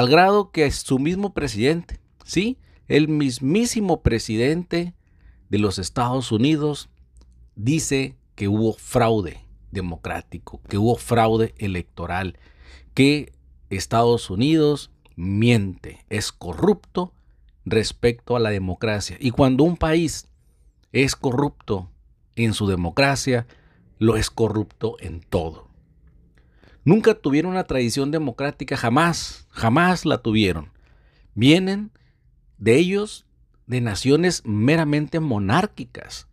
Al grado que su mismo presidente, sí, el mismísimo presidente de los Estados Unidos dice que hubo fraude democrático, que hubo fraude electoral, que Estados Unidos miente, es corrupto respecto a la democracia. Y cuando un país es corrupto en su democracia, lo es corrupto en todo. Nunca tuvieron una tradición democrática, jamás, jamás la tuvieron. Vienen de ellos de naciones meramente monárquicas.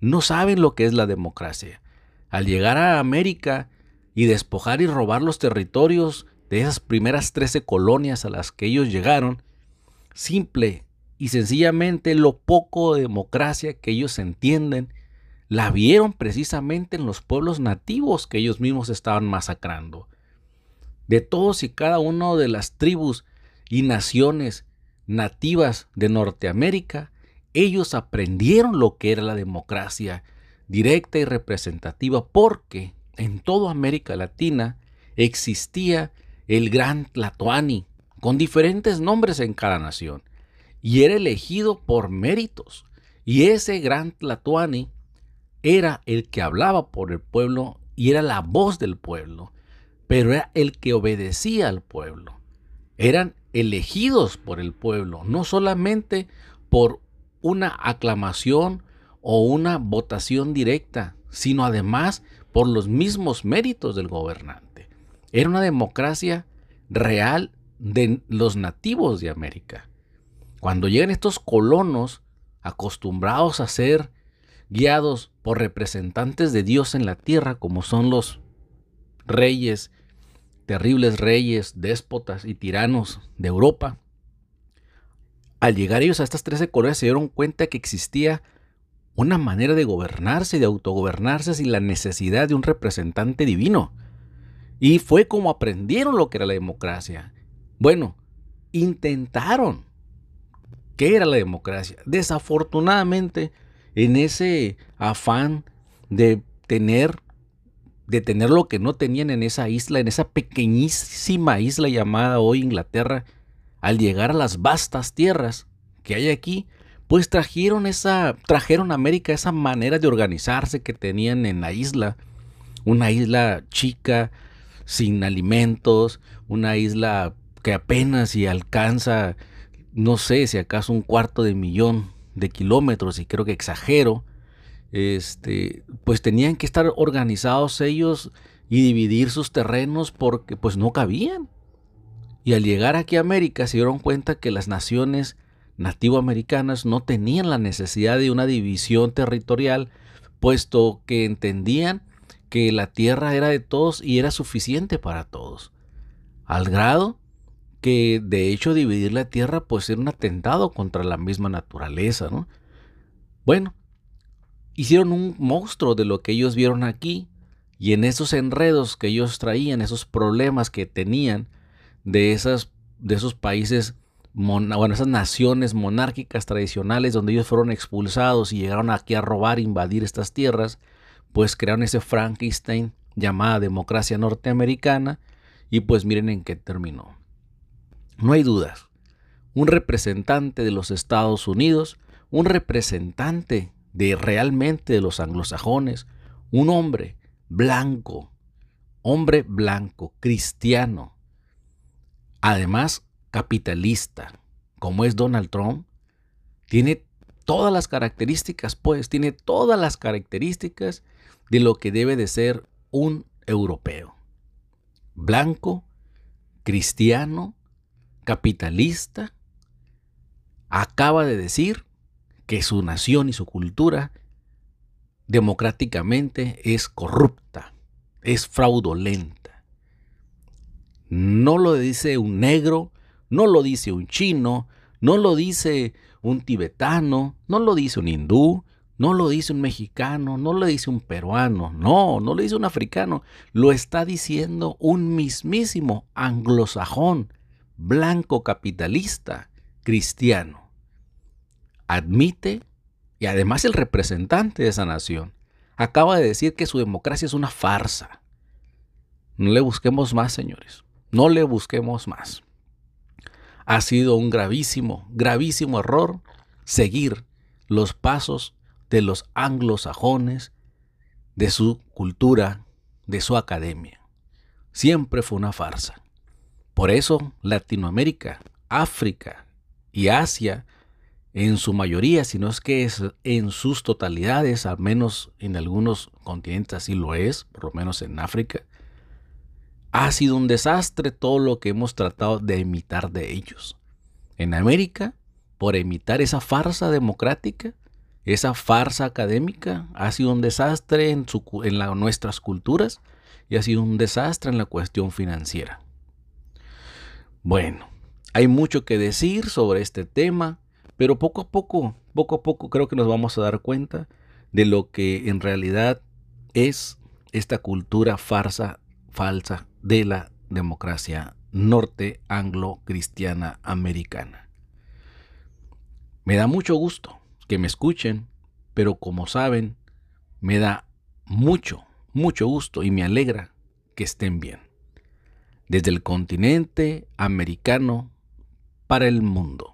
No saben lo que es la democracia. Al llegar a América y despojar y robar los territorios de esas primeras 13 colonias a las que ellos llegaron, simple y sencillamente lo poco de democracia que ellos entienden, la vieron precisamente en los pueblos nativos que ellos mismos estaban masacrando. De todos y cada uno de las tribus y naciones nativas de Norteamérica, ellos aprendieron lo que era la democracia directa y representativa porque en toda América Latina existía el gran Tlatoani, con diferentes nombres en cada nación, y era elegido por méritos. Y ese gran Tlatoani era el que hablaba por el pueblo y era la voz del pueblo, pero era el que obedecía al pueblo. Eran elegidos por el pueblo, no solamente por una aclamación o una votación directa, sino además por los mismos méritos del gobernante. Era una democracia real de los nativos de América. Cuando llegan estos colonos acostumbrados a ser guiados por representantes de Dios en la tierra, como son los reyes, terribles reyes, déspotas y tiranos de Europa, al llegar ellos a estas 13 colonias se dieron cuenta que existía una manera de gobernarse, de autogobernarse sin la necesidad de un representante divino. Y fue como aprendieron lo que era la democracia. Bueno, intentaron. ¿Qué era la democracia? Desafortunadamente, en ese afán de tener de tener lo que no tenían en esa isla, en esa pequeñísima isla llamada hoy Inglaterra, al llegar a las vastas tierras que hay aquí, pues trajeron esa trajeron a América esa manera de organizarse que tenían en la isla, una isla chica, sin alimentos, una isla que apenas si alcanza, no sé, si acaso un cuarto de millón de kilómetros, y creo que exagero, este, pues tenían que estar organizados ellos y dividir sus terrenos porque pues no cabían. Y al llegar aquí a América se dieron cuenta que las naciones nativoamericanas no tenían la necesidad de una división territorial, puesto que entendían que la tierra era de todos y era suficiente para todos. Al grado que de hecho dividir la tierra pues era un atentado contra la misma naturaleza, ¿no? Bueno, hicieron un monstruo de lo que ellos vieron aquí y en esos enredos que ellos traían, esos problemas que tenían de, esas, de esos países, bueno, esas naciones monárquicas tradicionales donde ellos fueron expulsados y llegaron aquí a robar, invadir estas tierras, pues crearon ese Frankenstein llamada democracia norteamericana y pues miren en qué terminó. No hay dudas, un representante de los Estados Unidos, un representante de realmente de los anglosajones, un hombre blanco, hombre blanco, cristiano, además capitalista, como es Donald Trump, tiene todas las características, pues, tiene todas las características de lo que debe de ser un europeo. Blanco, cristiano, capitalista, acaba de decir que su nación y su cultura democráticamente es corrupta, es fraudulenta. No lo dice un negro, no lo dice un chino, no lo dice un tibetano, no lo dice un hindú, no lo dice un mexicano, no lo dice un peruano, no, no lo dice un africano, lo está diciendo un mismísimo anglosajón, blanco capitalista, cristiano. Admite, y además el representante de esa nación, acaba de decir que su democracia es una farsa. No le busquemos más, señores, no le busquemos más. Ha sido un gravísimo, gravísimo error seguir los pasos de los anglosajones, de su cultura, de su academia. Siempre fue una farsa. Por eso Latinoamérica, África y Asia, en su mayoría, si no es que es en sus totalidades, al menos en algunos continentes así lo es, por lo menos en África, ha sido un desastre todo lo que hemos tratado de imitar de ellos. En América, por imitar esa farsa democrática, esa farsa académica, ha sido un desastre en, nuestras culturas y ha sido un desastre en la cuestión financiera. Bueno, hay mucho que decir sobre este tema, pero poco a poco, poco a poco creo que nos vamos a dar cuenta de lo que en realidad es esta cultura farsa falsa de la democracia norte anglo-cristiana americana. Me da mucho gusto que me escuchen, pero como saben, me da mucho, mucho gusto y me alegra que estén bien. Desde el continente americano para el mundo.